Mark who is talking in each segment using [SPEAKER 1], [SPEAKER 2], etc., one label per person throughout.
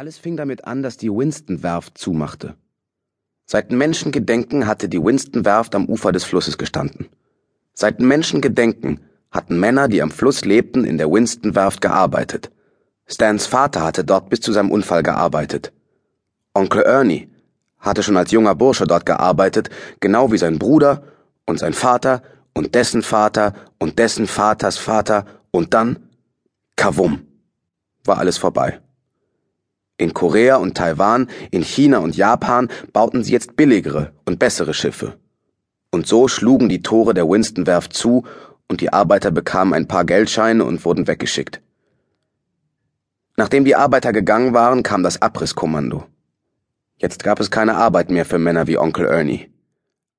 [SPEAKER 1] Alles fing damit an, dass die Winston-Werft zumachte. Seit Menschengedenken hatte die Winston-Werft am Ufer des Flusses gestanden. Seit Menschengedenken hatten Männer, die am Fluss lebten, in der Winston-Werft gearbeitet. Stans Vater hatte dort bis zu seinem Unfall gearbeitet. Onkel Ernie hatte schon als junger Bursche dort gearbeitet, genau wie sein Bruder und sein Vater und dessen Vater und dessen Vaters Vater und dann Kavum war alles vorbei. In Korea und Taiwan, in China und Japan bauten sie jetzt billigere und bessere Schiffe. Und so schlugen die Tore der Winston-Werft zu und die Arbeiter bekamen ein paar Geldscheine und wurden weggeschickt. Nachdem die Arbeiter gegangen waren, kam das Abrisskommando. Jetzt gab es keine Arbeit mehr für Männer wie Onkel Ernie.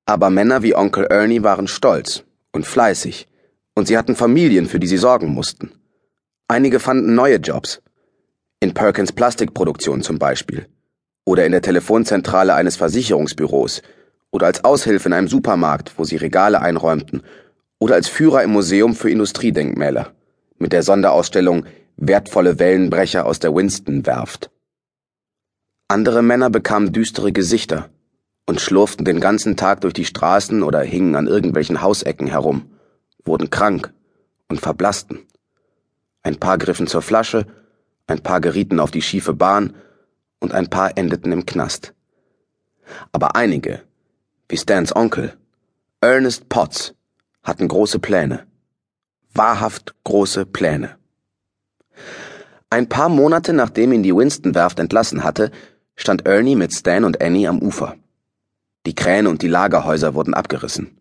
[SPEAKER 1] Aber Männer wie Onkel Ernie waren stolz und fleißig, und sie hatten Familien, für die sie sorgen mussten. Einige fanden neue Jobs, in Perkins Plastikproduktion zum Beispiel. Oder in der Telefonzentrale eines Versicherungsbüros. Oder als Aushilfe in einem Supermarkt, wo sie Regale einräumten. Oder als Führer im Museum für Industriedenkmäler. Mit der Sonderausstellung Wertvolle Wellenbrecher aus der Winston-Werft. Andere Männer bekamen düstere Gesichter und schlurften den ganzen Tag durch die Straßen oder hingen an irgendwelchen Hausecken herum, wurden krank und verblassten. Ein paar griffen zur Flasche ein paar gerieten auf die schiefe Bahn und ein paar endeten im Knast. Aber einige, wie Stans Onkel, Ernest Potts, hatten große Pläne. Wahrhaft große Pläne. Ein paar Monate nachdem ihn die Winston-Werft entlassen hatte, stand Ernie mit Stan und Annie am Ufer. Die Kräne und die Lagerhäuser wurden abgerissen.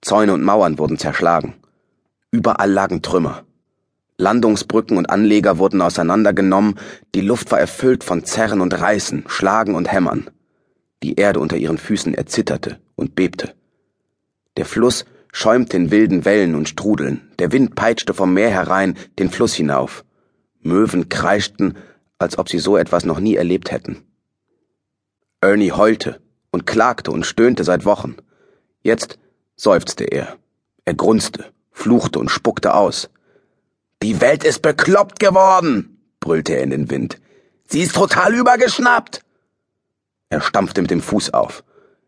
[SPEAKER 1] Zäune und Mauern wurden zerschlagen. Überall lagen Trümmer. Landungsbrücken und Anleger wurden auseinandergenommen, die Luft war erfüllt von Zerren und Reißen, Schlagen und Hämmern. Die Erde unter ihren Füßen erzitterte und bebte. Der Fluss schäumte in wilden Wellen und Strudeln, der Wind peitschte vom Meer herein den Fluss hinauf. Möwen kreischten, als ob sie so etwas noch nie erlebt hätten. Ernie heulte und klagte und stöhnte seit Wochen. Jetzt seufzte er. Er grunzte, fluchte und spuckte aus. Die Welt ist bekloppt geworden, brüllte er in den Wind. Sie ist total übergeschnappt. Er stampfte mit dem Fuß auf.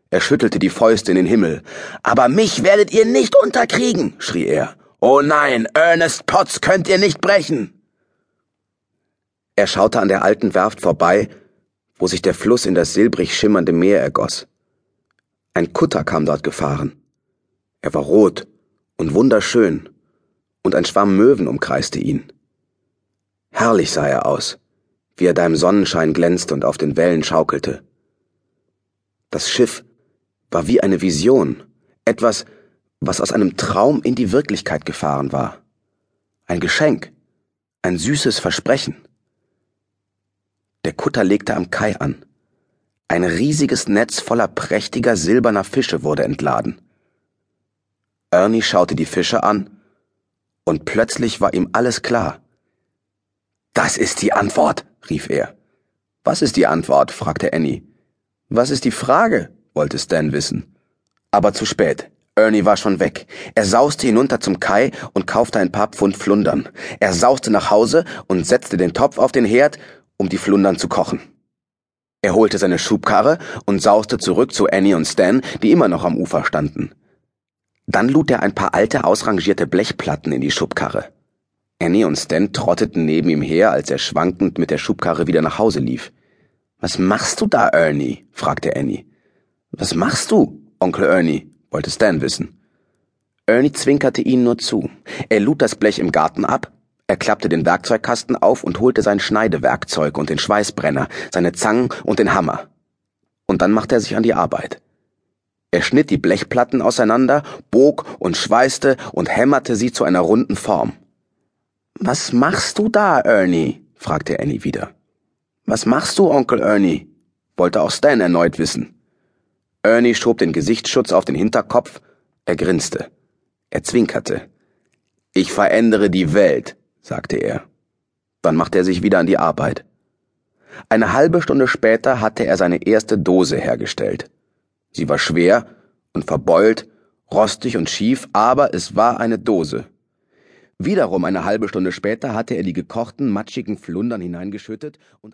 [SPEAKER 1] Er schüttelte die Fäuste in den Himmel. Aber mich werdet ihr nicht unterkriegen, schrie er. Oh nein, Ernest Potts könnt ihr nicht brechen. Er schaute an der alten Werft vorbei, wo sich der Fluss in das silbrig schimmernde Meer ergoss. Ein Kutter kam dort gefahren. Er war rot und wunderschön und ein Schwarm Möwen umkreiste ihn. Herrlich sah er aus, wie er da im Sonnenschein glänzte und auf den Wellen schaukelte. Das Schiff war wie eine Vision, etwas, was aus einem Traum in die Wirklichkeit gefahren war. Ein Geschenk, ein süßes Versprechen. Der Kutter legte am Kai an. Ein riesiges Netz voller prächtiger silberner Fische wurde entladen. Ernie schaute die Fische an und plötzlich war ihm alles klar. Das ist die Antwort, rief er. Was ist die Antwort? fragte Annie. Was ist die Frage? wollte Stan wissen. Aber zu spät. Ernie war schon weg. Er sauste hinunter zum Kai und kaufte ein paar Pfund Flundern. Er sauste nach Hause und setzte den Topf auf den Herd, um die Flundern zu kochen. Er holte seine Schubkarre und sauste zurück zu Annie und Stan, die immer noch am Ufer standen. Dann lud er ein paar alte, ausrangierte Blechplatten in die Schubkarre. Annie und Stan trotteten neben ihm her, als er schwankend mit der Schubkarre wieder nach Hause lief. Was machst du da, Ernie? fragte Annie. Was machst du, Onkel Ernie? wollte Stan wissen. Ernie zwinkerte ihnen nur zu. Er lud das Blech im Garten ab, er klappte den Werkzeugkasten auf und holte sein Schneidewerkzeug und den Schweißbrenner, seine Zangen und den Hammer. Und dann machte er sich an die Arbeit. Er schnitt die Blechplatten auseinander, bog und schweißte und hämmerte sie zu einer runden Form. Was machst du da, Ernie? fragte Annie wieder. Was machst du, Onkel Ernie? wollte auch Stan erneut wissen. Ernie schob den Gesichtsschutz auf den Hinterkopf, er grinste. Er zwinkerte. Ich verändere die Welt, sagte er. Dann machte er sich wieder an die Arbeit. Eine halbe Stunde später hatte er seine erste Dose hergestellt. Sie war schwer und verbeult, rostig und schief, aber es war eine Dose. Wiederum eine halbe Stunde später hatte er die gekochten, matschigen Flundern hineingeschüttet und